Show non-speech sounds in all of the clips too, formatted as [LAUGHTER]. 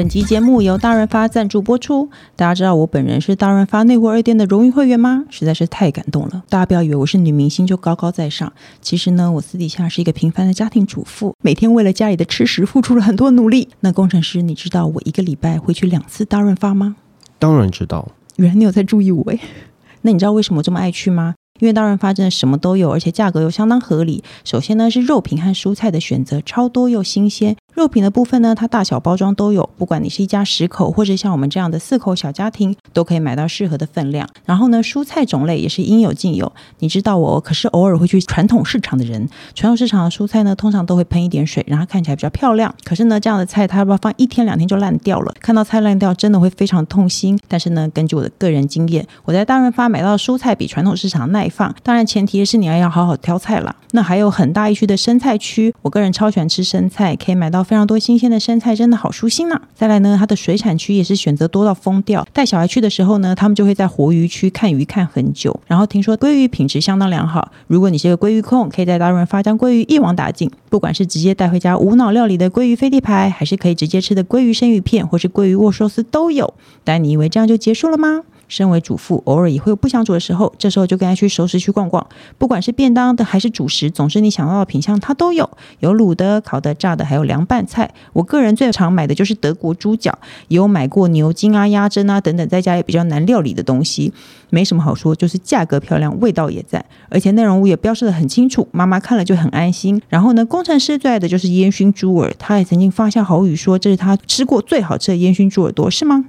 本集节目由大润发赞助播出。大家知道我本人是大润发内湖二店的荣誉会员吗？实在是太感动了。大家不要以为我是女明星就高高在上，其实呢，我私底下是一个平凡的家庭主妇，每天为了家里的吃食付出了很多努力。那工程师，你知道我一个礼拜会去两次大润发吗？当然知道。原来你有在注意我诶。那你知道为什么这么爱去吗？因为大润发真的什么都有，而且价格又相当合理。首先呢，是肉品和蔬菜的选择超多又新鲜。肉品的部分呢，它大小包装都有，不管你是一家十口，或者像我们这样的四口小家庭，都可以买到适合的分量。然后呢，蔬菜种类也是应有尽有。你知道我可是偶尔会去传统市场的人，传统市场的蔬菜呢，通常都会喷一点水，让它看起来比较漂亮。可是呢，这样的菜它要不要放一天两天就烂掉了？看到菜烂掉，真的会非常痛心。但是呢，根据我的个人经验，我在大润发买到的蔬菜比传统市场耐放。当然，前提是你要要好好挑菜啦。那还有很大一区的生菜区，我个人超喜欢吃生菜，可以买到。非常多新鲜的生菜，真的好舒心呐、再来呢，它的水产区也是选择多到疯掉。带小孩去的时候呢，他们就会在活鱼区看鱼看很久。然后听说鲑鱼品质相当良好，如果你是个鲑鱼控，可以在大润发将鲑鱼一网打尽。不管是直接带回家无脑料理的鲑鱼飞地排，还是可以直接吃的鲑鱼生鱼片，或是鲑鱼握寿司都有。但你以为这样就结束了吗？身为主妇，偶尔也会有不想煮的时候，这时候就跟他去熟食区逛逛。不管是便当的还是主食，总之你想到的品相它都有，有卤的、烤的、炸的，还有凉拌菜。我个人最常买的就是德国猪脚，也有买过牛筋啊、鸭胗啊等等，在家也比较难料理的东西。没什么好说，就是价格漂亮，味道也在，而且内容物也标示得很清楚，妈妈看了就很安心。然后呢，工程师最爱的就是烟熏猪耳，他也曾经发下豪语说，这是他吃过最好吃的烟熏猪耳朵，是吗？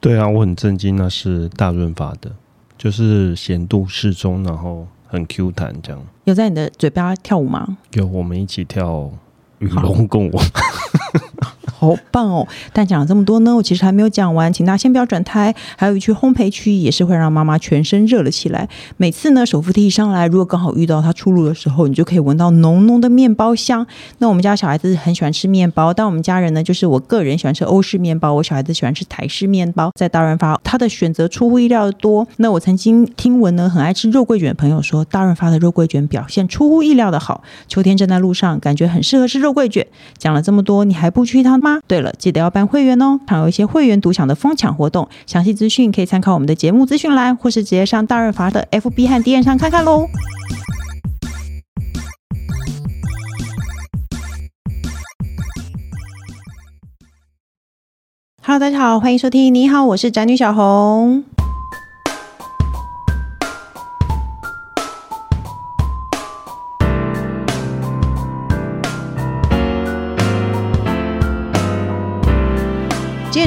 对啊，我很震惊，那是大润发的，就是咸度适中，然后很 Q 弹这样。有在你的嘴巴跳舞吗？有，我们一起跳与龙共舞。[LAUGHS] 好棒哦！但讲了这么多呢，我其实还没有讲完，请大家先不要转台。还有一区烘焙区也是会让妈妈全身热了起来。每次呢，手扶梯一上来，如果刚好遇到它出炉的时候，你就可以闻到浓浓的面包香。那我们家小孩子很喜欢吃面包，但我们家人呢，就是我个人喜欢吃欧式面包，我小孩子喜欢吃台式面包。在大润发，他的选择出乎意料的多。那我曾经听闻呢，很爱吃肉桂卷的朋友说，大润发的肉桂卷表现出乎意料的好。秋天正在路上，感觉很适合吃肉桂卷。讲了这么多，你还不去一趟吗？对了，记得要办会员哦，常有一些会员独享的疯抢活动，详细资讯可以参考我们的节目资讯栏，或是直接上大润发的 FB 和 DN 上看看喽。Hello，大家好，欢迎收听。你好，我是宅女小红。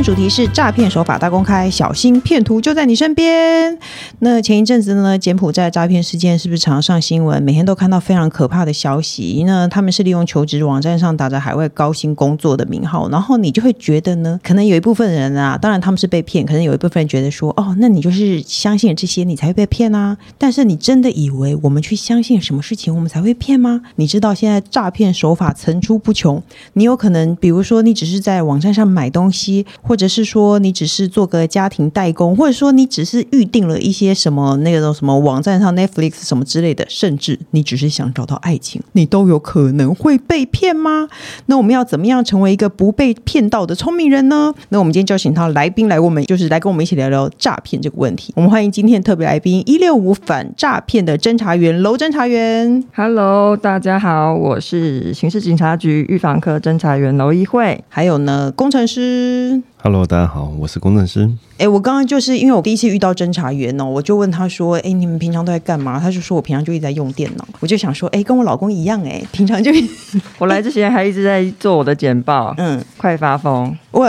主题是诈骗手法大公开，小心骗徒就在你身边。那前一阵子呢，柬埔寨诈骗事件是不是常上新闻？每天都看到非常可怕的消息。那他们是利用求职网站上打着海外高薪工作的名号，然后你就会觉得呢，可能有一部分人啊，当然他们是被骗，可能有一部分人觉得说，哦，那你就是相信了这些，你才会被骗啊。但是你真的以为我们去相信什么事情，我们才会骗吗？你知道现在诈骗手法层出不穷，你有可能，比如说你只是在网站上买东西。或者是说你只是做个家庭代工，或者说你只是预定了一些什么那个什么网站上 Netflix 什么之类的，甚至你只是想找到爱情，你都有可能会被骗吗？那我们要怎么样成为一个不被骗到的聪明人呢？那我们今天就请到来宾来，我们就是来跟我们一起聊聊诈骗这个问题。我们欢迎今天特别来宾一六五反诈骗的侦查员楼侦查员。Hello，大家好，我是刑事警察局预防科侦查员娄一慧。还有呢，工程师。Hello，大家好，我是工程师。哎，我刚刚就是因为我第一次遇到侦查员哦，我就问他说：“哎，你们平常都在干嘛？”他就说：“我平常就一直在用电脑。”我就想说：“哎，跟我老公一样哎，平常就 [LAUGHS] 我来之前还一直在做我的简报，嗯，快发疯。”我。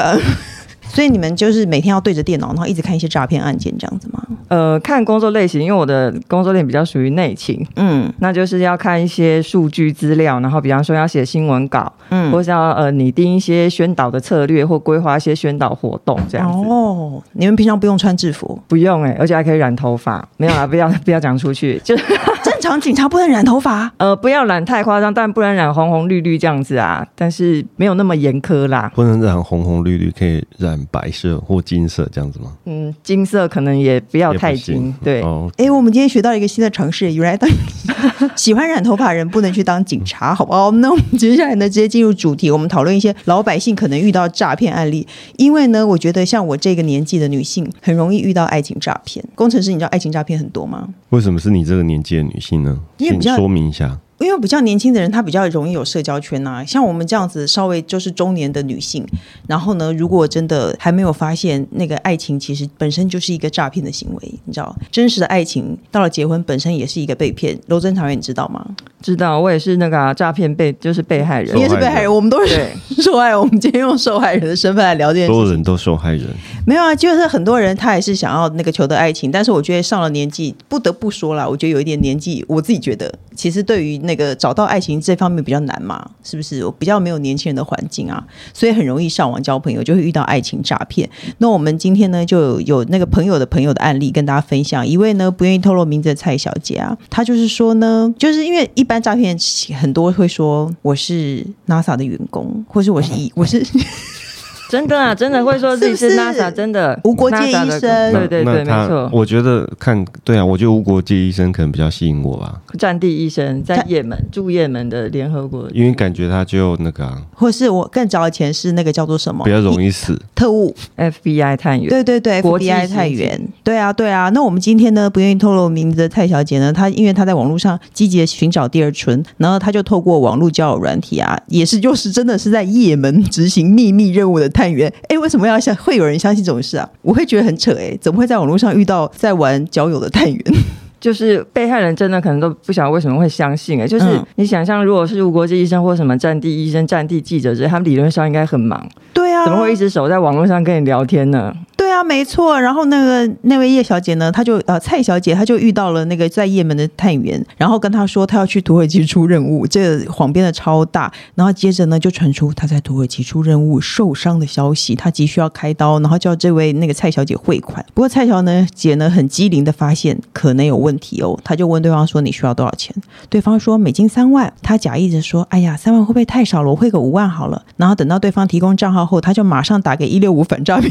所以你们就是每天要对着电脑，然后一直看一些诈骗案件这样子吗？呃，看工作类型，因为我的工作类型比较属于内勤，嗯，那就是要看一些数据资料，然后比方说要写新闻稿，嗯，或是要呃拟定一些宣导的策略，或规划一些宣导活动这样子。哦，你们平常不用穿制服？不用哎、欸，而且还可以染头发。没有啦，不要 [LAUGHS] 不要讲出去，就真 [LAUGHS] 常警察不能染头发？呃，不要染太夸张，但不能染红红绿绿这样子啊。但是没有那么严苛啦。不能染红红绿绿，可以染白色或金色这样子吗？嗯，金色可能也不要太金。对。哎、哦欸，我们今天学到一个新的常识，原来当喜欢染头发的人不能去当警察，好不好？那我们接下来呢，直接进入主题，我们讨论一些老百姓可能遇到诈骗案例。因为呢，我觉得像我这个年纪的女性，很容易遇到爱情诈骗。工程师，你知道爱情诈骗很多吗？为什么是你这个年纪的女性呢？请说明一下。因为比较年轻的人，他比较容易有社交圈呐、啊。像我们这样子稍微就是中年的女性，然后呢，如果真的还没有发现那个爱情其实本身就是一个诈骗的行为，你知道，真实的爱情到了结婚本身也是一个被骗。楼真桃园，你知道吗？知道，我也是那个、啊、诈骗被就是被害人，你也是被害人，我们都是 [LAUGHS] 受害。我们今天用受害人的身份来聊这件事，所有人都受害人。没有啊，就是很多人他也是想要那个求得爱情，但是我觉得上了年纪，不得不说了，我觉得有一点年纪，我自己觉得其实对于那个找到爱情。这方面比较难嘛，是不是？我比较没有年轻人的环境啊，所以很容易上网交朋友，就会遇到爱情诈骗。那我们今天呢，就有，那个朋友的朋友的案例跟大家分享。一位呢不愿意透露名字的蔡小姐啊，她就是说呢，就是因为一般诈骗很多会说我是 NASA 的员工，或是我是一我是。真的啊，真的会说自己是 NASA，真的无国界医生，对对对，没错。我觉得看对啊，我觉得无国界医生可能比较吸引我吧。战地医生在也门驻也门的联合国，因为感觉他就那个，或是我更早以前是那个叫做什么，比较容易死。特务。FBI 探员，对对对，FBI 探员，对啊对啊。那我们今天呢，不愿意透露名字的蔡小姐呢，她因为她在网络上积极的寻找第二春，然后她就透过网络交友软体啊，也是就是真的是在也门执行秘密任务的探员。哎，为什么要相会有人相信这种事啊？我会觉得很扯哎，怎么会在网络上遇到在玩交友的探员？[LAUGHS] 就是被害人真的可能都不晓得为什么会相信哎，就是你想象，如果是无国界医生或什么战地医生、战地记者之类，他们理论上应该很忙，对啊，怎么会一直守在网络上跟你聊天呢？对啊，没错。然后那个那位叶小姐呢，她就呃蔡小姐，她就遇到了那个在也门的探员，然后跟她说她要去土耳其出任务，这个谎编的超大。然后接着呢就传出她在土耳其出任务受伤的消息，她急需要开刀，然后叫这位那个蔡小姐汇款。不过蔡小呢姐呢很机灵的发现可能有问题哦，她就问对方说你需要多少钱？对方说美金三万。她假意着说哎呀三万会不会太少了？我汇个五万好了。然后等到对方提供账号后，她就马上打给一六五反诈骗。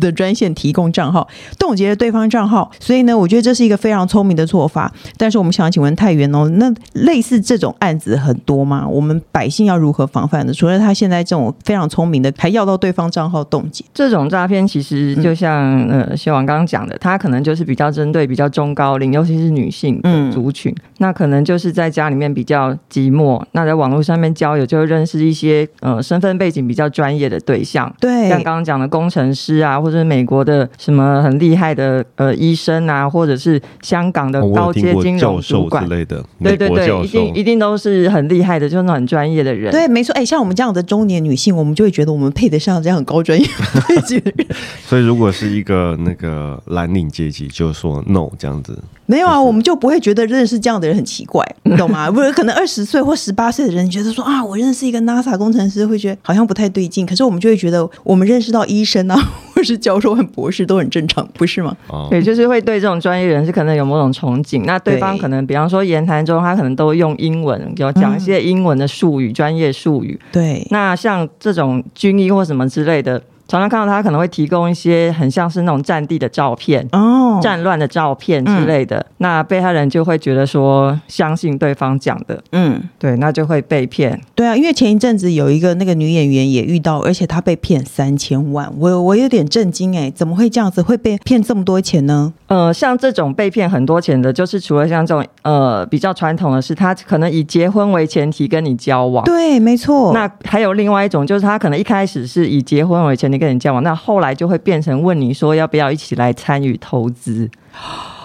的专线提供账号，冻结了对方账号，所以呢，我觉得这是一个非常聪明的做法。但是我们想请问太原哦，那类似这种案子很多吗？我们百姓要如何防范呢？除了他现在这种非常聪明的，还要到对方账号冻结这种诈骗，其实就像、嗯、呃，谢王刚刚讲的，他可能就是比较针对比较中高龄，尤其是女性族群、嗯，那可能就是在家里面比较寂寞，那在网络上面交友，就会认识一些呃身份背景比较专业的对象，对，像刚刚讲的工程师啊，或者是美国的什么很厉害的呃医生啊，或者是香港的高阶金融主管之类的，对对对，一定一定都是很厉害的，就是很专业的人。对，没错。哎，像我们这样的中年女性，我们就会觉得我们配得上这样很高专业的人。[LAUGHS] 所以，如果是一个那个蓝领阶级，就说 no 这样子。没有啊，我们就不会觉得认识这样的人很奇怪，[LAUGHS] 你懂吗？不是，可能二十岁或十八岁的人觉得说啊，我认识一个 NASA 工程师，会觉得好像不太对劲。可是我们就会觉得，我们认识到医生啊，或是教授很博士都很正常，不是吗？哦，对，就是会对这种专业人士可能有某种憧憬。那对方可能，比方说言谈中，他可能都用英文，有讲一些英文的术语、专、嗯、业术语。对，那像这种军医或什么之类的。常常看到他可能会提供一些很像是那种战地的照片哦，战乱的照片之类的，嗯，那被害人就会觉得说相信对方讲的，嗯，对，那就会被骗。对啊，因为前一阵子有一个那个女演员也遇到，而且她被骗三千万，我我有点震惊哎，怎么会这样子会被骗这么多钱呢？呃，像这种被骗很多钱的，就是除了像这种呃比较传统的是，他可能以结婚为前提跟你交往，对，没错。那还有另外一种，就是他可能一开始是以结婚为前提跟人交往，那后来就会变成问你说要不要一起来参与投资。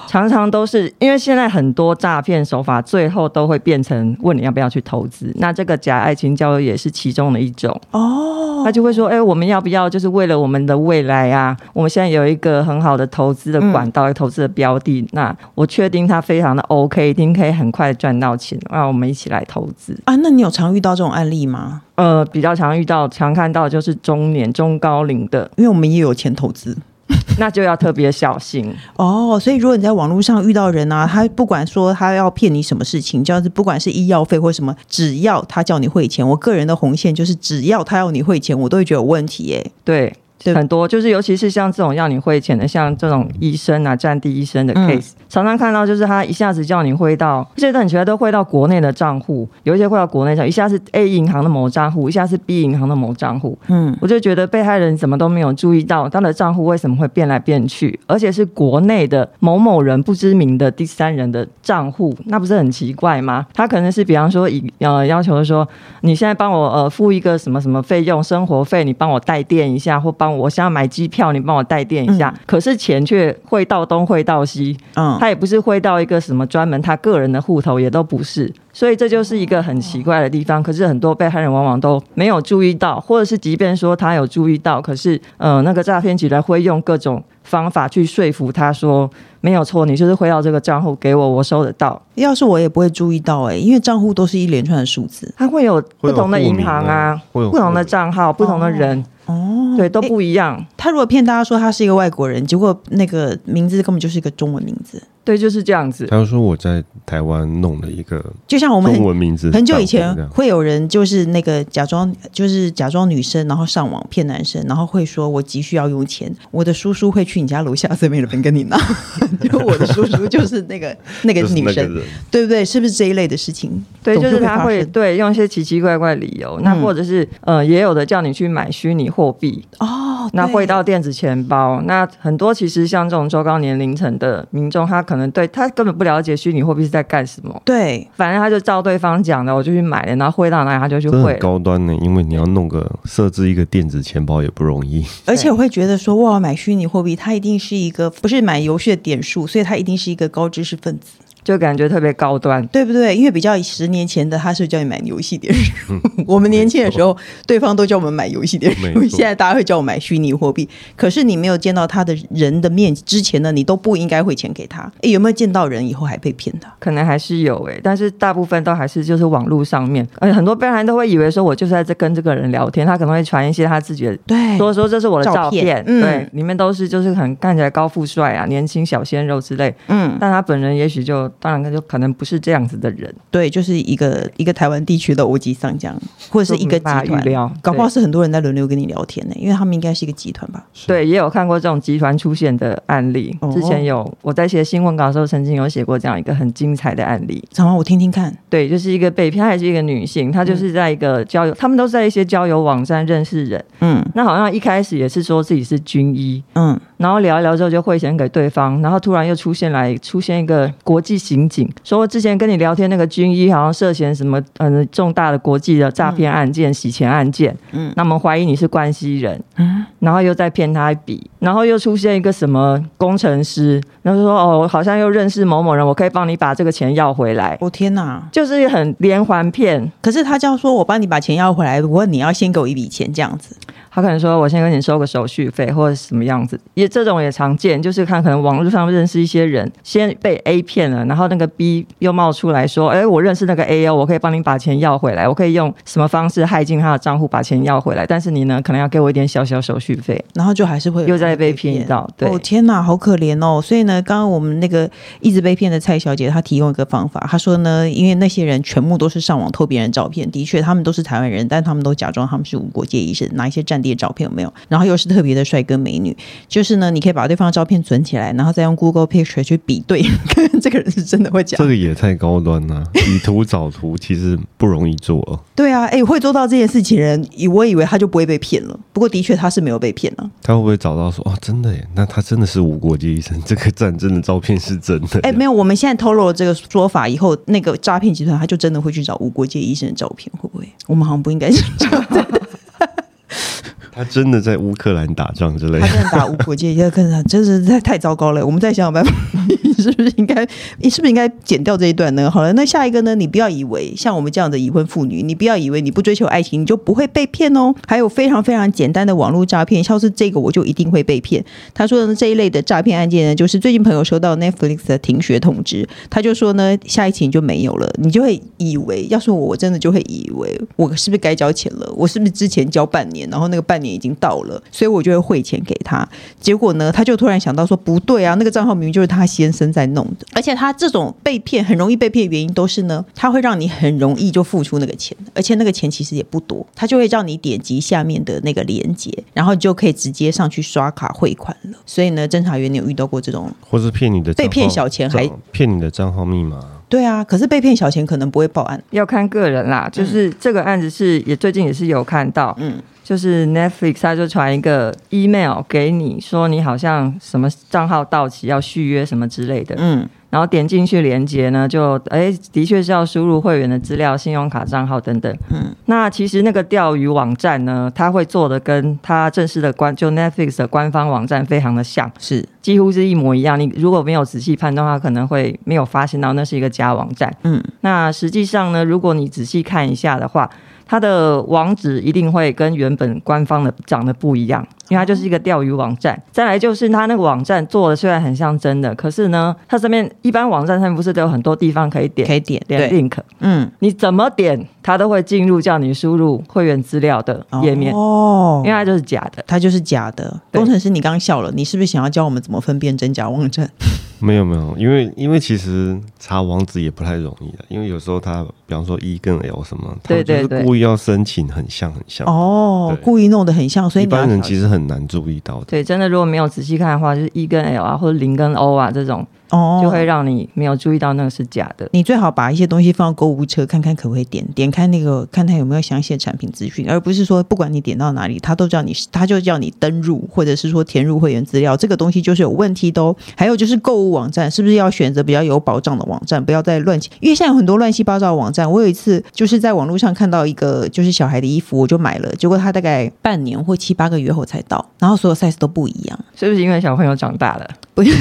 常常都是因为现在很多诈骗手法，最后都会变成问你要不要去投资。那这个假爱情交友也是其中的一种哦。他就会说：“哎、欸，我们要不要就是为了我们的未来啊？我们现在有一个很好的投资的管道，嗯、投资的标的。那我确定它非常的 OK，一定可以很快赚到钱。那我们一起来投资啊。那你有常遇到这种案例吗？呃，比较常遇到、常看到就是中年、中高龄的，因为我们也有钱投资。[LAUGHS] 那就要特别小心哦。所以如果你在网络上遇到人啊，他不管说他要骗你什么事情，就是不管是医药费或什么，只要他叫你汇钱，我个人的红线就是只要他要你汇钱，我都会觉得有问题耶。对。很多就是，尤其是像这种要你汇钱的，像这种医生啊、战地医生的 case，、嗯、常常看到就是他一下子叫你汇到，这些很奇怪都汇到国内的账户，有一些汇到国内账，一下是 A 银行的某账户，一下是 B 银行的某账户。嗯，我就觉得被害人怎么都没有注意到他的账户为什么会变来变去，而且是国内的某某人不知名的第三人的账户，那不是很奇怪吗？他可能是比方说以呃要求说，你现在帮我呃付一个什么什么费用，生活费，你帮我代垫一下或帮。我想要买机票，你帮我代垫一下。嗯、可是钱却汇到东，汇到西。嗯，他也不是汇到一个什么专门他个人的户头，也都不是。所以这就是一个很奇怪的地方。可是很多被害人往往都没有注意到，或者是即便说他有注意到，可是呃，那个诈骗集团会用各种方法去说服他说没有错，你就是汇到这个账户给我，我收得到。要是我也不会注意到哎、欸，因为账户都是一连串的数字，它会有不同的银行啊，不同的账号，不同的人。哦哦，对，都不一样。他如果骗大家说他是一个外国人，结果那个名字根本就是一个中文名字。对，就是这样子。他说我在台湾弄了一个，就像我们中文名字，很久以前会有人就是那个假装就是假装女生，然后上网骗男生，然后会说我急需要用钱，我的叔叔会去你家楼下这边的边跟你拿。[LAUGHS] 就我的叔叔就是那个那个女生，对不对？是不是这一类的事情？对，就是他会对用一些奇奇怪怪的理由，嗯、那或者是呃，也有的叫你去买虚拟货币哦，那汇到电子钱包。那很多其实像这种中高年龄层的民众，他可能。对，他根本不了解虚拟货币是在干什么，对，反正他就照对方讲的，我就去买了，然后汇到哪里他就去汇。高端呢，因为你要弄个设置一个电子钱包也不容易，[LAUGHS] 而且我会觉得说，哇，买虚拟货币，它一定是一个不是买游戏的点数，所以它一定是一个高知识分子。就感觉特别高端，对不对？因为比较十年前的，他是叫你买游戏点数。[LAUGHS] 我们年轻的时候，对方都叫我们买游戏点数。[LAUGHS] 现在大家会叫我买虚拟货币。可是你没有见到他的人的面之前呢，你都不应该汇钱给他。诶，有没有见到人以后还被骗的？可能还是有诶，但是大部分都还是就是网络上面，而且很多被害人都会以为说我就是在这跟这个人聊天，他可能会传一些他自己的，对，说说这是我的照片，嗯、对，里面都是就是很看起来高富帅啊，年轻小鲜肉之类，嗯，但他本人也许就当然他就可能。不是这样子的人，对，就是一个一个台湾地区的欧吉桑这样，[LAUGHS] 或者是一个集团，搞不好是很多人在轮流跟你聊天呢，因为他们应该是一个集团吧？对，也有看过这种集团出现的案例。之前有我在写新闻稿的时候，曾经有写过这样一个很精彩的案例，让我听听看。对，就是一个北漂，还是一个女性，她就是在一个交友，他们都是在一些交友网站认识人。嗯，那好像一开始也是说自己是军医，嗯，然后聊一聊之后就汇钱给对方，然后突然又出现来出现一个国际刑警说。我之前跟你聊天那个军医好像涉嫌什么嗯重大的国际的诈骗案件、嗯、洗钱案件，嗯，那么怀疑你是关系人，嗯，然后又再骗他一笔，然后又出现一个什么工程师，然后说哦，好像又认识某某人，我可以帮你把这个钱要回来。我天哪，就是很连环骗。可是他这样说，我帮你把钱要回来，不过你要先给我一笔钱这样子。他可能说我先跟你收个手续费，或者什么样子，也这种也常见，就是看可能网络上认识一些人，先被 A 骗了，然后那个 B。又冒出来说：“哎，我认识那个 A 哦，我可以帮你把钱要回来，我可以用什么方式害进他的账户把钱要回来？但是你呢，可能要给我一点小小手续费，然后就还是会又再被骗到。对，哦天哪，好可怜哦！所以呢，刚刚我们那个一直被骗的蔡小姐，她提供一个方法，她说呢，因为那些人全部都是上网偷别人照片，的确他们都是台湾人，但他们都假装他们是无国界医生，拿一些战地的照片有没有？然后又是特别的帅哥美女，就是呢，你可以把对方的照片存起来，然后再用 Google Picture 去比对，这个人是真的会假。这个也太高端了。[LAUGHS] 以图找图其实不容易做。对啊，哎，会做到这件事情的人，我以为他就不会被骗了。不过的确他是没有被骗了。他会不会找到说，哦，真的耶？那他真的是无国界医生？[LAUGHS] 这个战争的照片是真的？哎，没有，我们现在透露了这个说法以后，那个诈骗集团他就真的会去找无国界医生的照片，会不会？我们好像不应该这样。[LAUGHS] [LAUGHS] 他真的在乌克兰打仗之类的？他真的打无国界可能，真是太太糟糕了。我们再想想办法。是不是应该？你是不是应该剪掉这一段呢？好了，那下一个呢？你不要以为像我们这样的已婚妇女，你不要以为你不追求爱情，你就不会被骗哦。还有非常非常简单的网络诈骗，像是这个我就一定会被骗。他说的这一类的诈骗案件呢，就是最近朋友收到 Netflix 的停学通知，他就说呢，下一期你就没有了，你就会以为，要是我，我真的就会以为，我是不是该交钱了？我是不是之前交半年，然后那个半年已经到了，所以我就会汇钱给他。结果呢，他就突然想到说，不对啊，那个账号明明就是他先生在弄的，而且他这种被骗很容易被骗的原因都是呢，他会让你很容易就付出那个钱，而且那个钱其实也不多，他就会让你点击下面的那个链接，然后就可以直接上去刷卡汇款了。所以呢，侦查员，你有遇到过这种，或是骗你的被骗小钱还骗你的账号密码？对啊，可是被骗小钱可能不会报案，要看个人啦。就是这个案子是也最近也是有看到，嗯，就是 Netflix 它就传一个 email 给你说你好像什么账号到期要续约什么之类的，嗯。然后点进去连接呢，就哎，的确是要输入会员的资料、信用卡账号等等。嗯，那其实那个钓鱼网站呢，它会做的跟它正式的官就 Netflix 的官方网站非常的像，是几乎是一模一样。你如果没有仔细判断的话，可能会没有发现到那是一个假网站。嗯，那实际上呢，如果你仔细看一下的话，它的网址一定会跟原本官方的长得不一样，因为它就是一个钓鱼网站。再来就是它那个网站做的虽然很像真的，可是呢，它上面一般网站上面不是都有很多地方可以点，可以点点 link，嗯，你怎么点它都会进入叫你输入会员资料的页面哦，因为它就是假的，它就是假的。工程师，你刚刚笑了，你是不是想要教我们怎么分辨真假网站？[LAUGHS] [LAUGHS] 没有没有，因为因为其实查网址也不太容易的，因为有时候它，比方说 E 跟 L 什么，他就是故意要申请很像很像哦，故意弄得很像，所以一般人其实很很难注意到的。对，真的如果没有仔细看的话，就是 E 跟 L 啊，或者零跟 O 啊这种。哦，就会让你没有注意到那个是假的。你最好把一些东西放到购物车，看看可不可以点点开那个，看它有没有详细的产品资讯，而不是说不管你点到哪里，它都叫你，它就叫你登入，或者是说填入会员资料，这个东西就是有问题的哦。还有就是购物网站，是不是要选择比较有保障的网站，不要再乱七，因为现在有很多乱七八糟的网站。我有一次就是在网络上看到一个就是小孩的衣服，我就买了，结果他大概半年或七八个月后才到，然后所有 size 都不一样，是不是因为小朋友长大了？不是，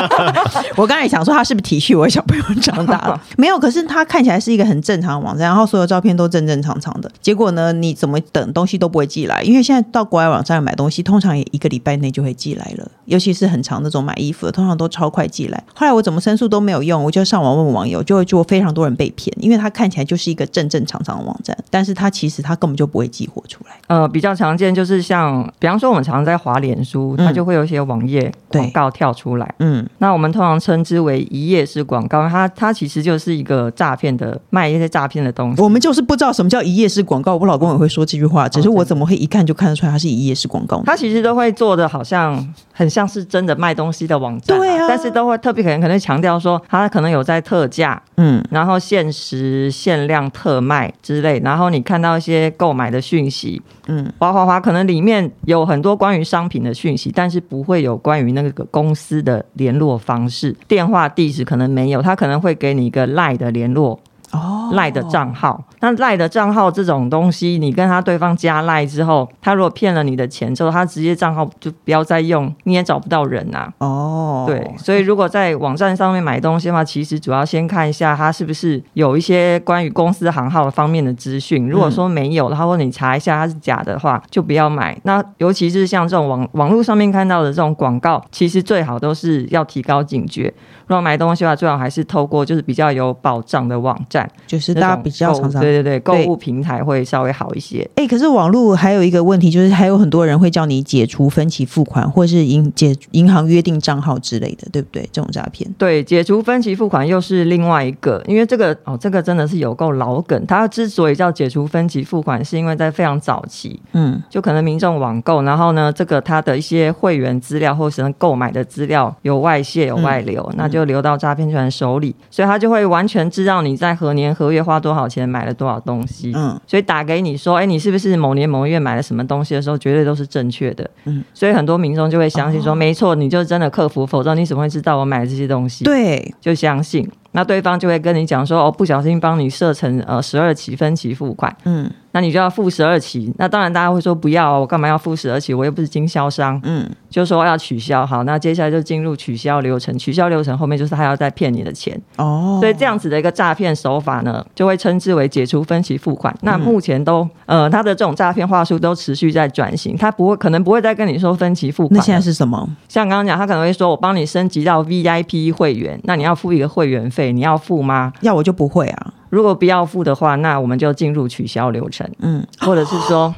[LAUGHS] 我刚才想说他是不是体恤我小朋友长大了？[LAUGHS] 没有，可是他看起来是一个很正常的网站，然后所有照片都正正常常的。结果呢，你怎么等东西都不会寄来？因为现在到国外网站买东西，通常也一个礼拜内就会寄来了，尤其是很长那种买衣服的，通常都超快寄来。后来我怎么申诉都没有用，我就上网问网友，就会就非常多人被骗，因为他看起来就是一个正正常常的网站，但是他其实他根本就不会寄货出来。呃，比较常见就是像，比方说我们常常在滑脸书，它就会有一些网页广告跳。出来，嗯，那我们通常称之为一页式广告，它它其实就是一个诈骗的，卖一些诈骗的东西。我们就是不知道什么叫一页式广告，我老公也会说这句话，只是我怎么会一看就看得出来它是一页式广告？它其实都会做的好像很像是真的卖东西的网站，对啊，但是都会特别可能可能强调说它可能有在特价，嗯，然后限时限量特卖之类，然后你看到一些购买的讯息，嗯，滑滑滑，可能里面有很多关于商品的讯息，但是不会有关于那个公司。司的联络方式、电话、地址可能没有，他可能会给你一个赖的联络。哦，赖的账号，那赖的账号这种东西，你跟他对方加赖之后，他如果骗了你的钱之后，他直接账号就不要再用，你也找不到人呐、啊。哦，对，所以如果在网站上面买东西的话，其实主要先看一下他是不是有一些关于公司行号方面的资讯。如果说没有，然后你查一下他是假的话，就不要买。那尤其是像这种网网络上面看到的这种广告，其实最好都是要提高警觉。如果买东西的话，最好还是透过就是比较有保障的网站，就是大家比较常常对对对，购物平台会稍微好一些。哎、欸，可是网络还有一个问题，就是还有很多人会叫你解除分期付款，或是银解银行约定账号之类的，对不对？这种诈骗。对，解除分期付款又是另外一个，因为这个哦，这个真的是有够老梗。它之所以叫解除分期付款，是因为在非常早期，嗯，就可能民众网购，然后呢，这个他的一些会员资料或是购买的资料有外泄有外流，嗯、那就。流到诈骗团手里，所以他就会完全知道你在何年何月花多少钱买了多少东西。嗯，所以打给你说，哎，你是不是某年某月买了什么东西的时候，绝对都是正确的。嗯，所以很多民众就会相信说，没错，你就真的克服，否则你怎么会知道我买了这些东西？对，就相信。那对方就会跟你讲说，哦，不小心帮你设成呃十二期分期付款，嗯。那你就要付十二期，那当然大家会说不要，我干嘛要付十二期？我又不是经销商，嗯，就说要取消。好，那接下来就进入取消流程。取消流程后面就是他要再骗你的钱哦，所以这样子的一个诈骗手法呢，就会称之为解除分期付款。那目前都呃，他的这种诈骗话术都持续在转型，他不会可能不会再跟你说分期付款。那现在是什么？像刚刚讲，他可能会说我帮你升级到 VIP 会员，那你要付一个会员费，你要付吗？要我就不会啊。如果不要付的话，那我们就进入取消流程。嗯，或者是说，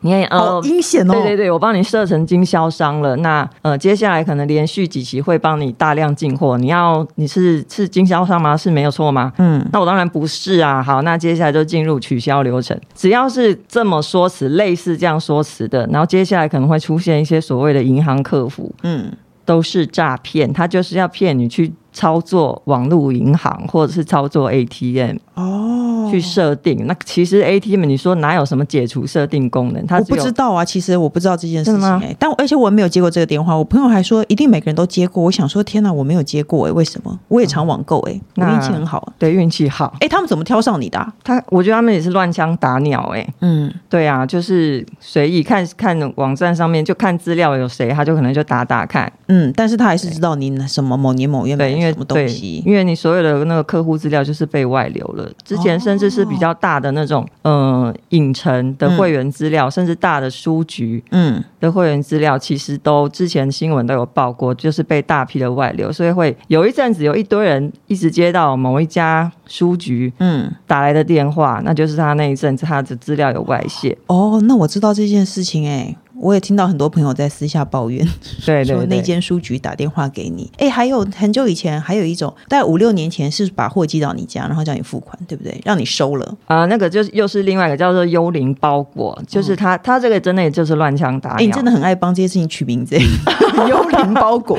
你也呃，好阴险哦。对对对，我帮你设成经销商了。那呃，接下来可能连续几期会帮你大量进货。你要你是是经销商吗？是没有错吗？嗯，那我当然不是啊。好，那接下来就进入取消流程。只要是这么说辞，类似这样说辞的，然后接下来可能会出现一些所谓的银行客服，嗯，都是诈骗。他就是要骗你去。操作网络银行或者是操作 ATM 哦，去设定。那其实 ATM 你说哪有什么解除设定功能？他我不知道啊，其实我不知道这件事情哎、欸。但而且我没有接过这个电话，我朋友还说一定每个人都接过。我想说天哪，我没有接过哎、欸，为什么？我也常网购哎、欸，我运气很好。对，运气好。哎、欸，他们怎么挑上你的、啊？他我觉得他们也是乱枪打鸟哎、欸。嗯，对啊，就是随意看看网站上面就看资料有谁，他就可能就打打看。嗯，但是他还是知道你什么某年某月买什么东西。因为你所有的那个客户资料就是被外流了，之前甚至是比较大的那种，呃，影城的会员资料，嗯、甚至大的书局，嗯，的会员资料，其实都之前新闻都有报过，就是被大批的外流，所以会有一阵子有一堆人一直接到某一家书局，嗯，打来的电话，那就是他那一阵子他的资料有外泄。哦，那我知道这件事情哎、欸。我也听到很多朋友在私下抱怨，对，对，对，说那间书局打电话给你。哎，还有很久以前，还有一种，大概五六年前是把货寄到你家，然后叫你付款，对不对？让你收了啊、呃，那个就是又是另外一个叫做幽灵包裹，就是他他这个真的也就是乱枪打鸟。哎，你真的很爱帮这些事情取名字，[LAUGHS] 幽灵包裹，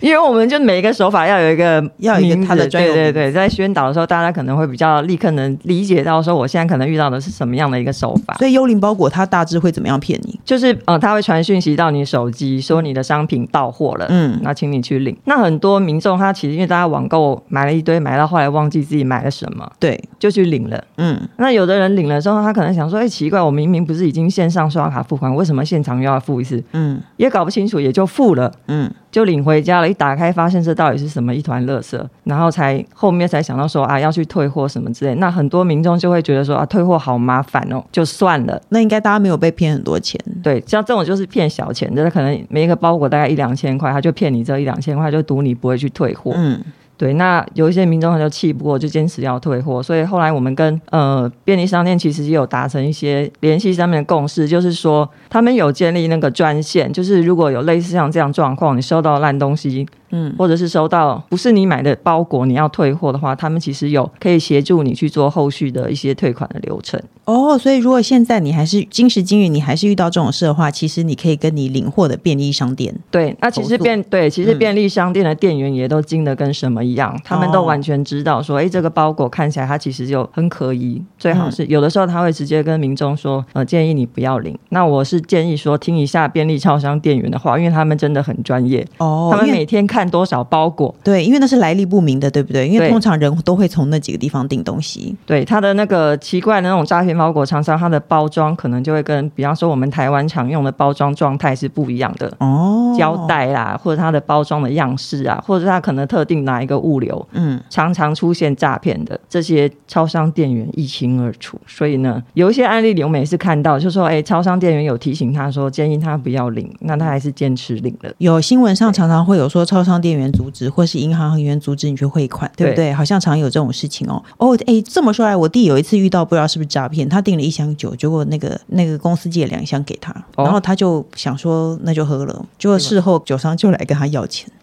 因为我们就每一个手法要有一个要有一个他的专业，对对对，在宣导的时候，大家可能会比较立刻能理解到说，我现在可能遇到的是什么样的一个手法。所以幽灵包裹它大致会怎么样骗你？就是呃，他会传讯。息到你手机，说你的商品到货了，嗯，那请你去领。那很多民众他其实因为大家网购买了一堆，买到后来忘记自己买了什么，对，就去领了，嗯。那有的人领了之后，他可能想说，哎、欸，奇怪，我明明不是已经线上刷卡付款，为什么现场又要付一次？嗯，也搞不清楚，也就付了，嗯。就领回家了，一打开发现这到底是什么一团垃圾，然后才后面才想到说啊要去退货什么之类，那很多民众就会觉得说啊退货好麻烦哦，就算了。那应该大家没有被骗很多钱，对，像这种就是骗小钱，就是可能每一个包裹大概一两千块，他就骗你这一两千块，就赌你不会去退货。嗯。对，那有一些民众他就气不过，就坚持要退货，所以后来我们跟呃便利商店其实也有达成一些联系上面的共识，就是说他们有建立那个专线，就是如果有类似像这样状况，你收到烂东西。嗯，或者是收到不是你买的包裹，你要退货的话，他们其实有可以协助你去做后续的一些退款的流程。哦，所以如果现在你还是今时今日你还是遇到这种事的话，其实你可以跟你领货的便利商店。对，那其实便对，其实便利商店的店员也都精得跟什么一样，嗯、他们都完全知道说，哎，这个包裹看起来它其实就很可疑，最好是、嗯、有的时候他会直接跟民众说，呃，建议你不要领。那我是建议说，听一下便利超商店员的话，因为他们真的很专业。哦，他们每天看。看多少包裹？对，因为那是来历不明的，对不对？因为通常人都会从那几个地方订东西。对，他的那个奇怪的那种诈骗包裹，常常它的包装可能就会跟，比方说我们台湾常用的包装状态是不一样的哦，胶带啦，或者它的包装的样式啊，或者它可能特定哪一个物流，嗯，常常出现诈骗的这些超商店员一清二楚。所以呢，有一些案例里，我们也是看到，就说，哎，超商店员有提醒他说，建议他不要领，那他还是坚持领了。有新闻上常常会有说超商。商店员阻止，或是银行行员阻止你去汇款，对不对？对，好像常有这种事情哦。哦，哎，这么说来，我弟有一次遇到，不知道是不是诈骗，他订了一箱酒，结果那个那个公司借了两箱给他，哦，然后他就想说那就喝了，结果事后酒商就来跟他要钱。[LAUGHS]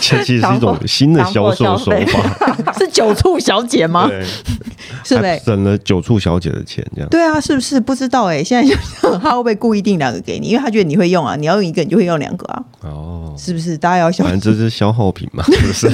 这其实是一种新的销售手法，[LAUGHS] 是酒促小姐吗？对，[LAUGHS] 是不是省了酒促小姐的钱？这样对啊，是不是不知道？哎，现在就他会不会故意订两个给你？因为他觉得你会用啊，你要用一个，你就会用两个啊。哦。哦，是不是？大家要小心，反正这是消耗品嘛，[LAUGHS] 是不是？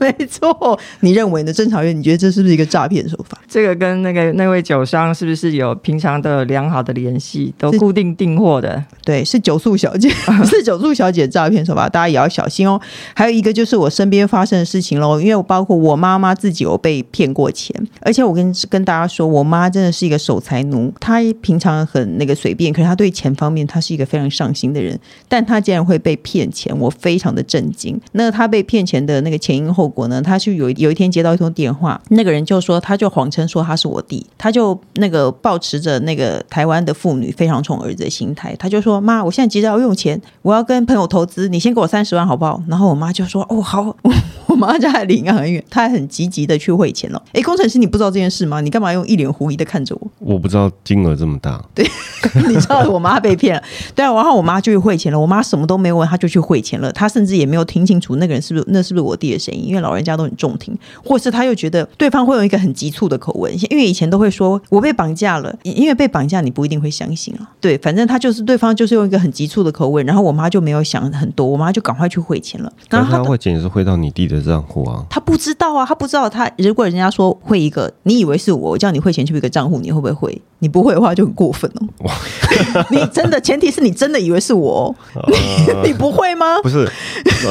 没错。你认为呢？侦查员，你觉得这是不是一个诈骗手法？这个跟那个那位酒商是不是有平常的良好的联系，都固定订货的？对，是酒宿小姐，[LAUGHS] 是酒宿小姐诈骗手法，大家也要小心哦。还有一个就是我身边发生的事情喽，因为我包括我妈妈自己有被骗过钱，而且我跟跟大家说，我妈真的是一个守财奴，她平常很那个随便，可是她对钱方面，她是一个非常上心的人，但她竟然会被被骗钱，我非常的震惊。那他被骗钱的那个前因后果呢？他是有有一天接到一通电话，那个人就说，他就谎称说他是我弟，他就那个抱持着那个台湾的妇女非常宠儿子的心态，他就说。妈，我现在急着要用钱，我要跟朋友投资，你先给我三十万好不好？然后我妈就说：“哦，好。[LAUGHS] ”我妈家离银行很远，她还很积极的去汇钱了。哎，工程师，你不知道这件事吗？你干嘛用一脸狐疑的看着我？我不知道金额这么大。对，[LAUGHS] 你知道我妈被骗了。对，然后我妈就去汇钱了。我妈什么都没问，她就去汇钱了。她甚至也没有听清楚那个人是不是那是不是我弟的声音，因为老人家都很重听，或是她又觉得对方会用一个很急促的口吻，因为以前都会说我被绑架了，因为被绑架你不一定会相信啊。对，反正他就是对方就是用一个很急促的口吻，然后我妈就没有想很多，我妈就赶快去汇钱了。然后她汇钱也是汇到你弟的账户啊。他不知道啊，她不知道她如果人家说汇一个，你以为是我，我叫你汇钱去一个账户，你会不会汇？你不会的话就很过分哦。你真的前提是你真的以为是我，呃、你 [LAUGHS] 你不会吗？不是，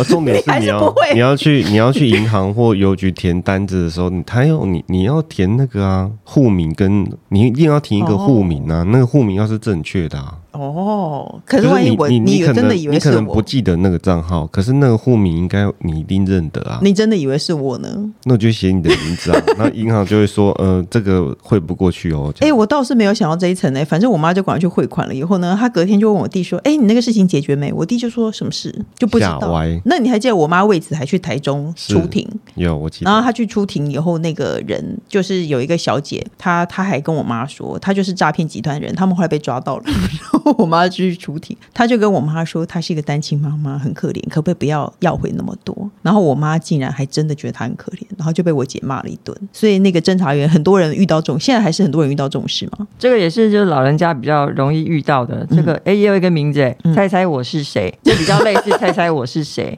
重点是你要你，你要去你要去银行或邮局填单子的时候，他要你你要填那个啊户名，跟你一定要填一个户名啊，哦、那个户名要是正确的啊。哦，可是万一我你真的以为是我，你可能不记得那个账号，可是那个户名应该你一定认得啊。你真的以为是我呢？那我就写你的名字啊。那银行就会说，呃，这个汇不过去哦。哎、欸，我倒是没有想到这一层呢。反正我妈就赶快去汇款了。以后呢，她隔天就问我弟说：“哎、欸，你那个事情解决没？”我弟就说什么事就不知道。那你还记得我妈为此还去台中出庭？有，我记得。然后他去出庭以后，那个人就是有一个小姐，她她还跟我妈说，她就是诈骗集团人，他们后来被抓到了。[LAUGHS] 然后我妈就去。出庭，她就跟我妈说，她是一个单亲妈妈，很可怜，可不可以不要要回那么多？然后我妈竟然还真的觉得她很可怜，然后就被我姐骂了一顿。所以那个侦查员，很多人遇到这种，现在还是很多人遇到这种事吗？这个也是就是老人家比较容易遇到的。这个哎、嗯，也有一个名字，[LAUGHS] 猜猜我是谁？就比较类似猜猜我是谁。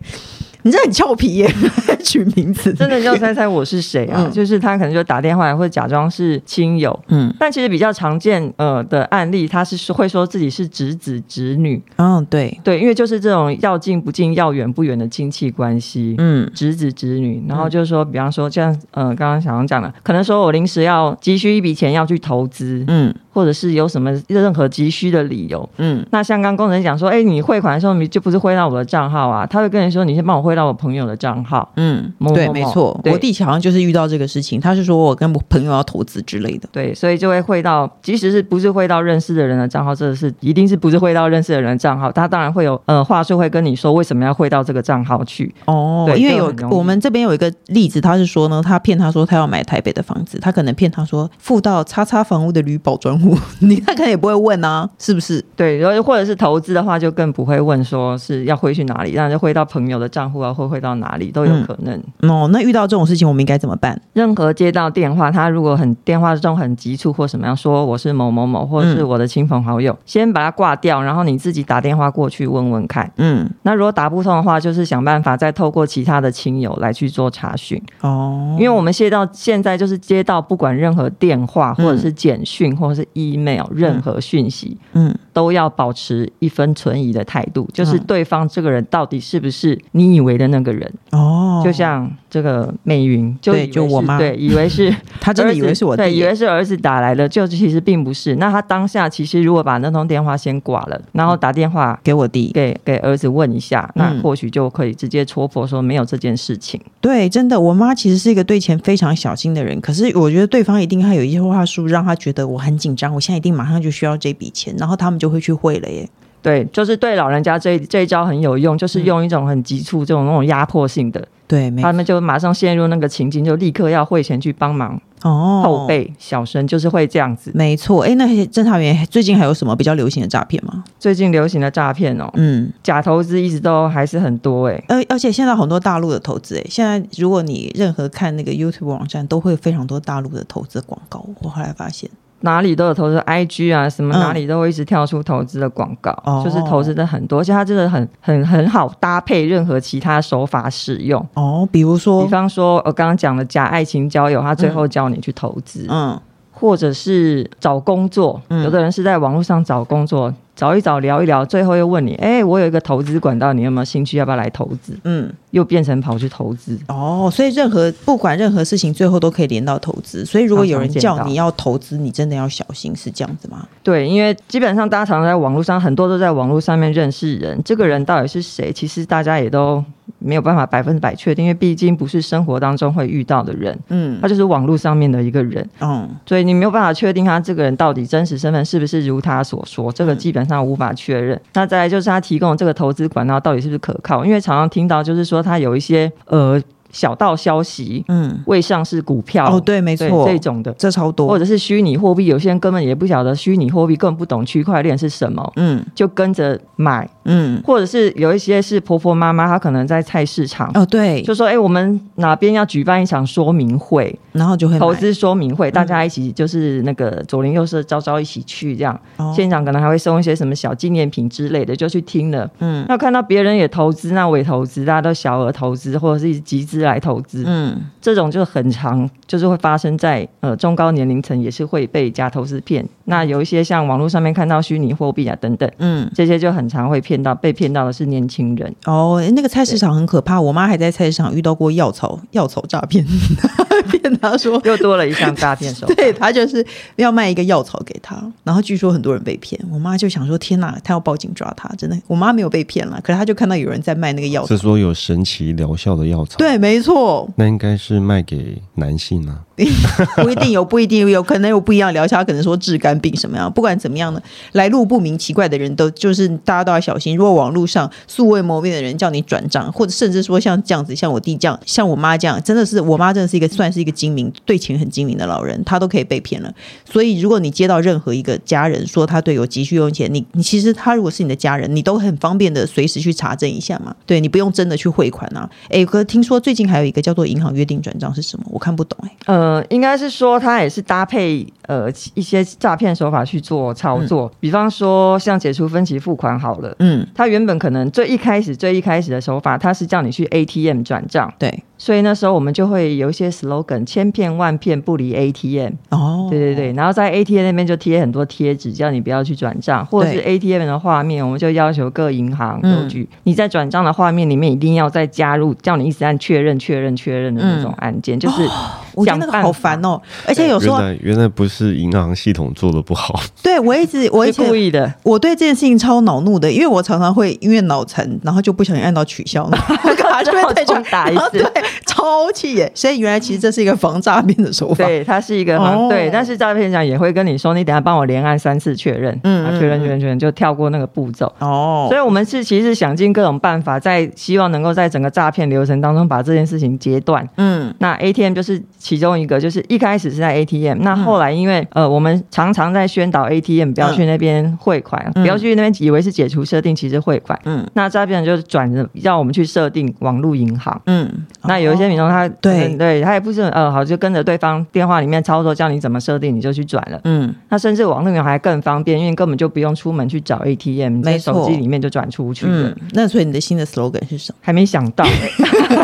你这很俏皮耶，[LAUGHS] 取名字真的要猜猜我是谁啊？嗯、就是他可能就打电话来，或者假装是亲友。嗯，但其实比较常见呃的案例，他是会说自己是侄子侄女。嗯、哦，对对，因为就是这种要近不近、要远不远的亲戚关系。嗯，侄子侄女，然后就是说，比方说像呃刚刚小杨讲的，可能说我临时要急需一笔钱要去投资。嗯。或者是有什么任何急需的理由，嗯，那像刚工程讲说，哎，你汇款的时候你就不是汇到我的账号啊，他会跟你说，你先帮我汇到我朋友的账号，嗯，某某某。对，没错，我弟好像就是遇到这个事情，他是说我跟我朋友要投资之类的，对，所以就会汇到，即使是不是汇到认识的人的账号，这是一定是不是汇到认识的人的账号，他当然会有呃话术会跟你说为什么要汇到这个账号去，哦，对因为有我们这边有一个例子，他是说呢，他骗他说他要买台北的房子，他可能骗他说付到叉叉房屋的履保专户，[LAUGHS] 你看看。他也不会问啊，是不是？对，然后或者是投资的话，就更不会问说是要汇去哪里，然后就汇到朋友的账户啊，或汇到哪里都有可能。嗯、哦，那遇到这种事情，我们应该怎么办？任何接到电话，他如果很电话中很急促或什么样，说我是某某某，或者是我的亲朋好友，嗯、先把它挂掉，然后你自己打电话过去问问看。嗯，那如果打不通的话，就是想办法再透过其他的亲友来去做查询。哦，因为我们接到现在就是接到不管任何电话或者是简讯或者是 email 任。何讯息，嗯，都要保持一分存疑的态度，就是对方这个人到底是不是你以为的那个人？哦，就像这个美云，就，就我妈，对，以为是 [LAUGHS] 他真的以为是我，对，以为是儿子打来的，就其实并不是。那他当下其实如果把那通电话先挂了，然后打电话给我弟，给给儿子问一下，那或许就可以直接戳破说没有这件事情。对，真的，我妈其实是一个对钱非常小心的人，可是我觉得对方一定还有一些话术让他觉得我很紧张，我现在一定马上。就需要这笔钱，然后他们就会去汇了耶。对，就是对老人家这这一招很有用，就是用一种很急促、这种那种压迫性的，对，他们就马上陷入那个情境，就立刻要汇钱去帮忙。哦，后辈小生就是会这样子，没错。哎，那些侦查员最近还有什么比较流行的诈骗吗？最近流行的诈骗哦，嗯，假投资一直都还是很多哎，而而且现在很多大陆的投资哎，现在如果你任何看那个 YouTube 网站，都会有非常多大陆的投资广告。我后来发现。哪里都有投资，IG 啊什么哪里都会一直跳出投资的广告，嗯、就是投资的很多，而且它真的很很很好搭配任何其他手法使用。哦，比如说，比方说我刚刚讲的假爱情交友，他最后教你去投资，嗯，或者是找工作，嗯、有的人是在网络上找工作。找一找，聊一聊，最后又问你，哎、欸，我有一个投资管道，你有没有兴趣？要不要来投资？嗯，又变成跑去投资。哦，所以任何不管任何事情，最后都可以连到投资。所以如果有人叫你要投资，你真的要小心，是这样子吗？对，因为基本上大家常常在网络上，很多都在网络上面认识人。这个人到底是谁？其实大家也都没有办法百分之百确定，因为毕竟不是生活当中会遇到的人。嗯，他就是网络上面的一个人。嗯，所以你没有办法确定他这个人到底真实身份是不是如他所说。这个基本上无法确认。那再来就是他提供的这个投资管道到底是不是可靠？因为常常听到就是说他有一些呃。小道消息，嗯，未上市股票，哦，对，没错，这种的，这超多，或者是虚拟货币，有些人根本也不晓得虚拟货币，根本不懂区块链是什么，嗯，就跟着买，嗯，或者是有一些是婆婆妈妈，她可能在菜市场，哦，对，就说，哎、欸，我们哪边要举办一场说明会，然后就会投资说明会，大家一起就是那个左邻右舍招招一起去，这样，哦、现场可能还会送一些什么小纪念品之类的，就去听了，嗯，那看到别人也投资，那我也投资，大家都小额投资或者是集资来投资，嗯。嗯，这种就很常，就是会发生在呃中高年龄层，也是会被假投资骗。那有一些像网络上面看到虚拟货币啊等等，嗯，这些就很常会骗到，被骗到的是年轻人。哦，那个菜市场很可怕，我妈还在菜市场遇到过药草药草诈骗，[LAUGHS] 骗她说 [LAUGHS] 又多了一项诈骗手段。[LAUGHS] 对，她就是要卖一个药草给她，然后据说很多人被骗。我妈就想说天哪，她要报警抓他，真的。我妈没有被骗了，可是她就看到有人在卖那个药草，是说有神奇疗效的药草。对，没错。那应该是卖给男性啊。不一定有，不一定有可能有不一样疗效，可能说治肝病什么样。不管怎么样呢，来路不明、奇怪的人都就是大家都要小心。如果网络上素未谋面的人叫你转账，或者甚至说像这样子，像我弟这样，像我妈这样，真的是我妈真的是一个算是一个精明、对钱很精明的老人，她都可以被骗了。所以如果你接到任何一个家人说他对有急需用钱，你你其实他如果是你的家人，你都很方便的随时去查证一下嘛。对，你不用真的去汇款啊。哎，可听说最近还有一个叫做银行约定转账是什么？我看不懂哎、欸。呃，应该是说它也是搭配呃一些诈骗手法去做操作，嗯、比方说像解除分期付款好了，嗯，它原本可能最一开始最一开始的手法，它是叫你去 ATM 转账，对。所以那时候我们就会有一些 slogan，千骗万骗不离 ATM。哦，对对对，然后在 ATM 那边就贴很多贴纸，叫你不要去转账，或者是 ATM 的画面，我们就要求各银行邮局，嗯、你在转账的画面里面一定要再加入，叫你一直按确认、确认、确认的那种按键，嗯、就是、哦。我觉得那个好烦哦，而且有时候原来原来不是银行系统做的不好，[LAUGHS] 对，我一直我一直故意的，我对这件事情超恼怒的，因为我常常会因为脑残，然后就不小心按到取消，卡就会再去打一次，[LAUGHS] 对，超气耶！所以原来其实这是一个防诈骗的手法，对，它是一个防对，但是诈骗讲也会跟你说，你等下帮我连按三次确认，嗯，确认确认确认就跳过那个步骤。哦。所以我们是其实想尽各种办法，在希望能够在整个诈骗流程当中把这件事情截断。嗯，那 ATM 就是。其中一个就是一开始是在 ATM，那后来因为、嗯、呃我们常常在宣导 ATM 不要去那边汇款，嗯、不要去那边以为是解除设定，其实汇款。嗯，那诈骗人就转着让我们去设定网络银行。嗯，那有一些民众他对对，他也不是呃好就跟着对方电话里面操作，叫你怎么设定你就去转了。嗯，那甚至网络银行还更方便，因为根本就不用出门去找 ATM，在手机里面就转出去了。嗯，那所以你的新的 slogan 是什么？还没想到、欸。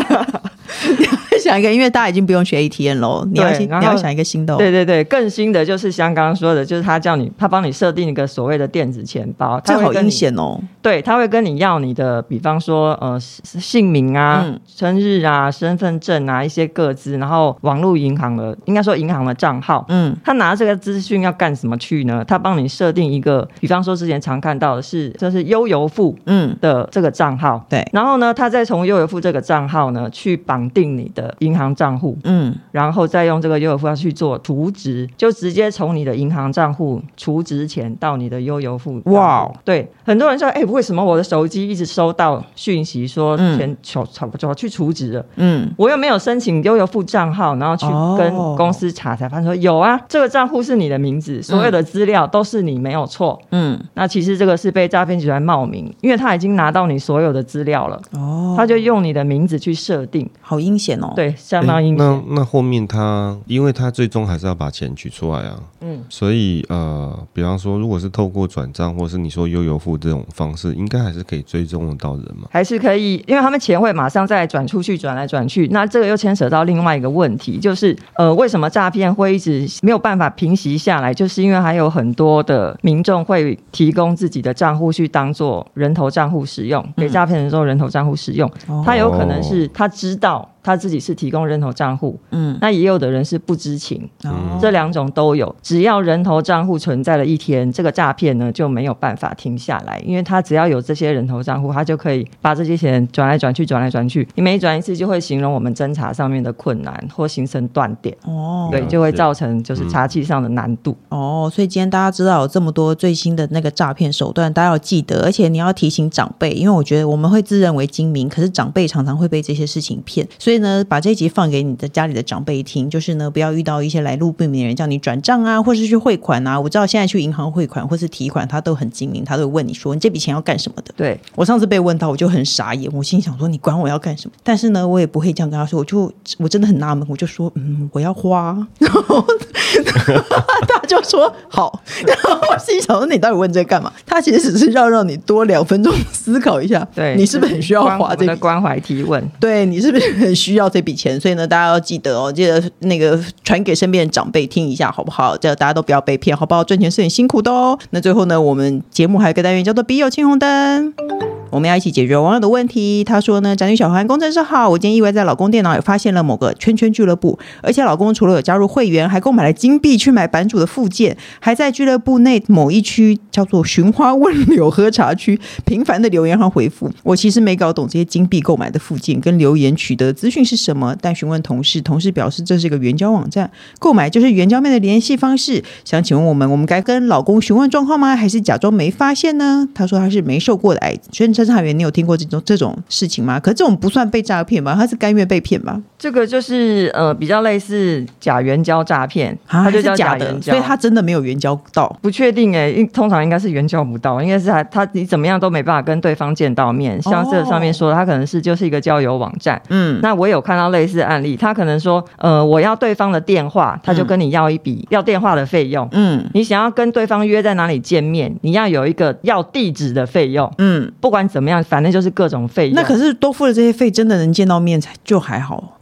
想一个，因为大家已经不用学 ATM 喽，你要你要想一个新的、哦。对对对，更新的就是像刚刚说的，就是他叫你，他帮你设定一个所谓的电子钱包，这好阴险哦。对，他会跟你要你的，比方说呃姓名啊、嗯、生日啊、身份证啊一些个资，然后网络银行的，应该说银行的账号。嗯，他拿这个资讯要干什么去呢？他帮你设定一个，比方说之前常看到的是，就是悠游付嗯的这个账号。嗯、对，然后呢，他再从悠游付这个账号呢去绑定你的。银行账户，嗯，然后再用这个悠游付去做储值，就直接从你的银行账户储值钱到你的悠游付。哇，对，很多人说，哎，为什么我的手机一直收到讯息说钱储差不多去储值了？嗯，我又没有申请悠游付账号，然后去跟公司查，才发现说有啊，这个账户是你的名字，所有的资料都是你，没有错。嗯，那其实这个是被诈骗集团冒名，因为他已经拿到你所有的资料了。哦，他就用你的名字去设定，好阴险哦。对。对，相当阴险。那那后面他，因为他最终还是要把钱取出来啊，嗯，所以呃，比方说，如果是透过转账，或是你说悠游付这种方式，应该还是可以追踪得到人嘛？还是可以，因为他们钱会马上再转出去，转来转去。那这个又牵扯到另外一个问题，就是呃，为什么诈骗会一直没有办法平息下来？就是因为还有很多的民众会提供自己的账户去当做人头账户使用，给诈骗人做人头账户使用，他有可能是他知道。他自己是提供人头账户，嗯，那也有的人是不知情，嗯，这两种都有。只要人头账户存在了一天，这个诈骗呢就没有办法停下来，因为他只要有这些人头账户，他就可以把这些钱转来转去，转来转去。你每转一次，就会形容我们侦查上面的困难或形成断点，哦，对，就会造成就是查缉上的难度。哦，所以今天大家知道有这么多最新的那个诈骗手段，大家要记得，而且你要提醒长辈，因为我觉得我们会自认为精明，可是长辈常常会被这些事情骗，所以呢，把这一集放给你的家里的长辈听，就是呢，不要遇到一些来路不明的人叫你转账啊，或是去汇款啊。我知道现在去银行汇款或是提款，他都很精明，他都会问你说你这笔钱要干什么的。对，我上次被问到，我就很傻眼，我心想说你管我要干什么？但是呢，我也不会这样跟他说，我就我真的很纳闷，我就说嗯，我要花。然 [LAUGHS] 后他就说好，然后我心想说你到底问这干嘛？他其实只是要让你多两分钟思考一下，对你是不是很需要花这个关怀提问？对你是不是很需要这笔钱？所以呢，大家要记得哦，记得那个传给身边的长辈听一下，好不好？这大家都不要被骗，好不好？赚钱是很辛苦的哦。那最后呢，我们节目还有一个单元叫做“笔友青红灯”。我们要一起解决网友的问题。他说呢，宅女小环工程师好，我今天意外在老公电脑也发现了某个圈圈俱乐部，而且老公除了有加入会员，还购买了金币去买版主的附件，还在俱乐部内某一区叫做“寻花问柳喝茶区”频繁的留言和回复。我其实没搞懂这些金币购买的附件跟留言取得资讯是什么，但询问同事，同事表示这是一个援交网站，购买就是援交妹的联系方式。想请问我们，我们该跟老公询问状况吗？还是假装没发现呢？他说他是没受过的爱子，侦查员，你有听过这种这种事情吗？可这种不算被诈骗吧？他是甘愿被骗吧？这个就是呃比较类似假援交诈骗，他就叫假援交，所以他真的没有援交到，不确定哎、欸，通常应该是援交不到，应该是他他你怎么样都没办法跟对方见到面。像这上面说的，他可能是就是一个交友网站，嗯，那我有看到类似案例，他可能说呃我要对方的电话，他就跟你要一笔、嗯、要电话的费用，嗯，你想要跟对方约在哪里见面，你要有一个要地址的费用，嗯，不管怎么样。反正就是各种费用，那可是多付了这些费，真的能见到面才就还好，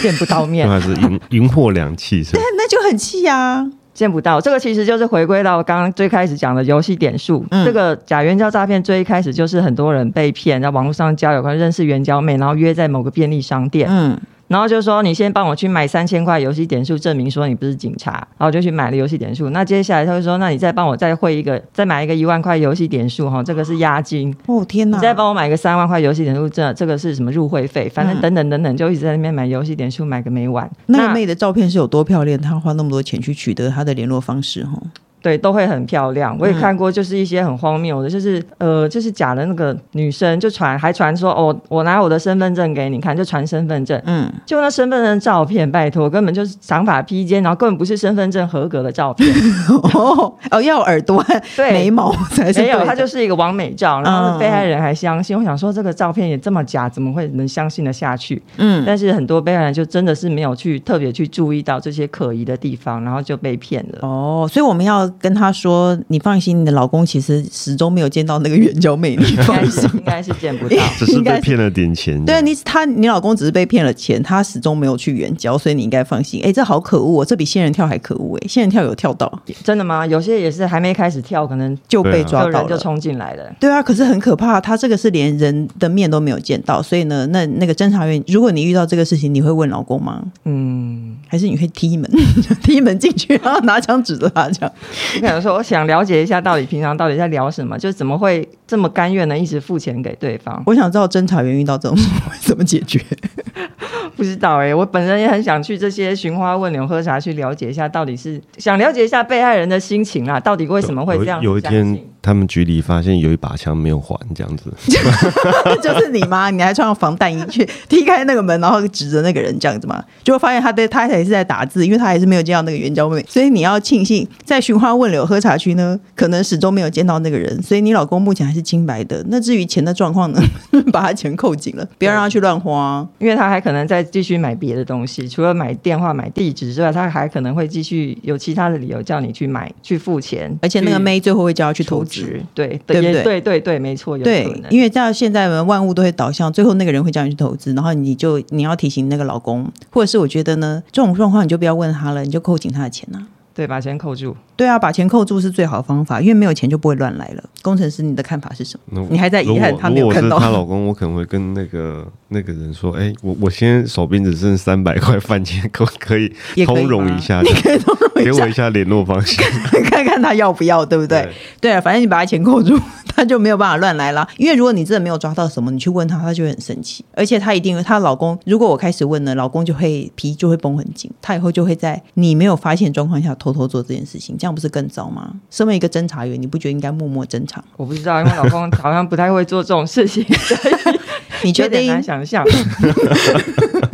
见不到面 [LAUGHS] 那是银银货两气是吧？[LAUGHS] 那就很气啊，见不到。这个其实就是回归到刚刚最开始讲的游戏点数，嗯、这个假援交诈骗最一开始就是很多人被骗，在网络上交友，可能认识援交妹，然后约在某个便利商店，嗯。然后就说你先帮我去买三千块游戏点数，证明说你不是警察。然后我就去买了游戏点数。那接下来他就说，那你再帮我再汇一个，再买一个一万块游戏点数哈，这个是押金。哦天哪！你再帮我买个三万块游戏点数，这这个是什么入会费？反正等等等等，就一直在那边买游戏点数，买个没完。那个妹的照片是有多漂亮？她花那么多钱去取得她的联络方式哈。对，都会很漂亮。我也看过，就是一些很荒谬的，就是呃，就是假的那个女生就传，还传说哦，我拿我的身份证给你看，就传身份证，嗯，就那身份证照片，拜托，根本就是长发披肩，然后根本不是身份证合格的照片。[LAUGHS] 哦哦，要耳朵、[LAUGHS] 对眉毛才是。没有，它就是一个完美照，然后被害人还相信。嗯、我想说，这个照片也这么假，怎么会能相信得下去？嗯，但是很多被害人就真的是没有去特别去注意到这些可疑的地方，然后就被骗了。哦，所以我们要。跟他说：“你放心，你的老公其实始终没有见到那个援交妹，你放心，应该是见不到，[LAUGHS] 只是被骗了点钱。对，你他你老公只是被骗了钱，他始终没有去援交，所以你应该放心。哎，这好可恶哦，这比仙人跳还可恶哎！仙人跳有跳到，真的吗？有些也是还没开始跳，可能就被抓到了，就冲进来了。对啊，可是很可怕，他这个是连人的面都没有见到，所以呢，那那个侦查员，如果你遇到这个事情，你会问老公吗？嗯，还是你会踢门，[LAUGHS] 踢门进去，然后拿枪指着他这样？我想说，我想了解一下，到底平常到底在聊什么？就怎么会这么甘愿的一直付钱给对方？我想知道侦查员遇到这种怎么解决？[LAUGHS] 不知道哎、欸，我本人也很想去这些寻花问柳喝茶去了解一下，到底是想了解一下被害人的心情啊，到底为什么会这样？有一天。他们局里发现有一把枪没有还，这样子，[LAUGHS] 就是你吗？你还穿上防弹衣去踢开那个门，然后指着那个人这样子吗？就会发现他的他也是在打字，因为他还是没有见到那个援交妹妹，所以你要庆幸在寻花问柳喝茶区呢，可能始终没有见到那个人，所以你老公目前还是清白的。那至于钱的状况呢？[LAUGHS] 把他钱扣紧了，不要让他去乱花，因为他还可能再继续买别的东西，除了买电话、买地址之外，他还可能会继续有其他的理由叫你去买、去付钱，而且那个妹最后会叫他去投资，对对对对？对对，没错，对，因为这样现在万物都会导向，最后那个人会叫你去投资，然后你就你要提醒那个老公，或者是我觉得呢，这种状况你就不要问他了，你就扣紧他的钱啊。对，把钱扣住。对啊，把钱扣住是最好的方法，因为没有钱就不会乱来了。工程师，你的看法是什么？你还在遗憾他没有看到。她老公，我可能会跟那个那个人说：“哎，我我现在手边只剩三百块饭钱，可不可以通融一下？[LAUGHS] 你可以通融一下，给我一下联络方式，[LAUGHS] 看看他要不要，对不对？对，对啊，反正你把他钱扣住，他就没有办法乱来了。因为如果你真的没有抓到什么，你去问他，他就会很生气，而且他一定，她老公，如果我开始问呢，老公就会皮就会绷很紧，他以后就会在你没有发现状况下偷偷做这件事情。这样不是更糟吗？身为一个侦查员，你不觉得应该默默侦查？我不知道，因为老公好像不太会做这种事情，[LAUGHS] 你觉得难想象？[LAUGHS]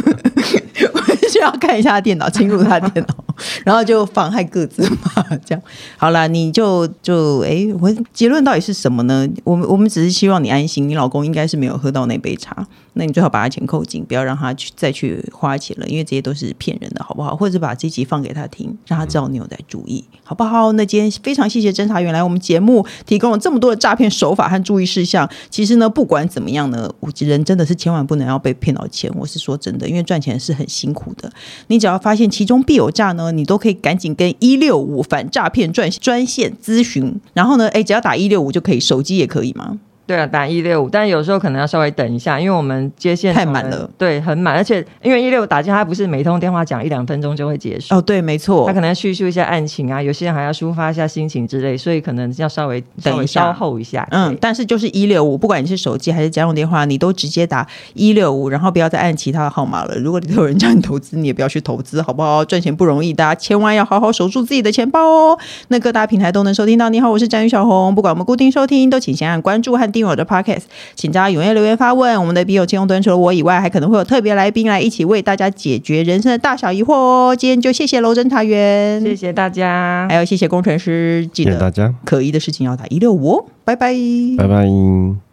要看一下电脑，侵入他电脑，[LAUGHS] 然后就妨害各自嘛？这样好了，你就就哎，我结论到底是什么呢？我们我们只是希望你安心，你老公应该是没有喝到那杯茶。那你最好把他钱扣紧，不要让他去再去花钱了，因为这些都是骗人的，好不好？或者把这集放给他听，让他知道你有在注意，好不好？那今天非常谢谢侦查员来我们节目，提供了这么多的诈骗手法和注意事项。其实呢，不管怎么样呢，我人真的是千万不能要被骗到钱。我是说真的，因为赚钱是很辛苦的。你只要发现其中必有诈呢，你都可以赶紧跟一六五反诈骗专专线咨询。然后呢，哎，只要打一六五就可以，手机也可以吗？对啊，打一六五，但有时候可能要稍微等一下，因为我们接线太满了。对，很满，而且因为一六五打进，它不是每通电话讲一两分钟就会结束。哦，对，没错，他可能要叙述一下案情啊，有些人还要抒发一下心情之类，所以可能要稍微等一下，稍后一下。嗯，但是就是一六五，不管你是手机还是家用电话，你都直接打一六五，然后不要再按其他的号码了。如果你有人叫你投资，你也不要去投资，好不好？赚钱不容易，大家千万要好好守住自己的钱包哦。那各大平台都能收听到。你好，我是詹宇小红，不管我们固定收听，都请先按关注和订阅我的 Podcast。请大家踊跃留言发问，我们的笔友青红端除了我以外，还可能会有特别来宾来一起为大家解决人生的大小疑惑哦。今天就谢谢楼侦查员，谢谢大家，还有谢谢工程师，记得大家可疑的事情要打一六五哦，拜拜，拜拜。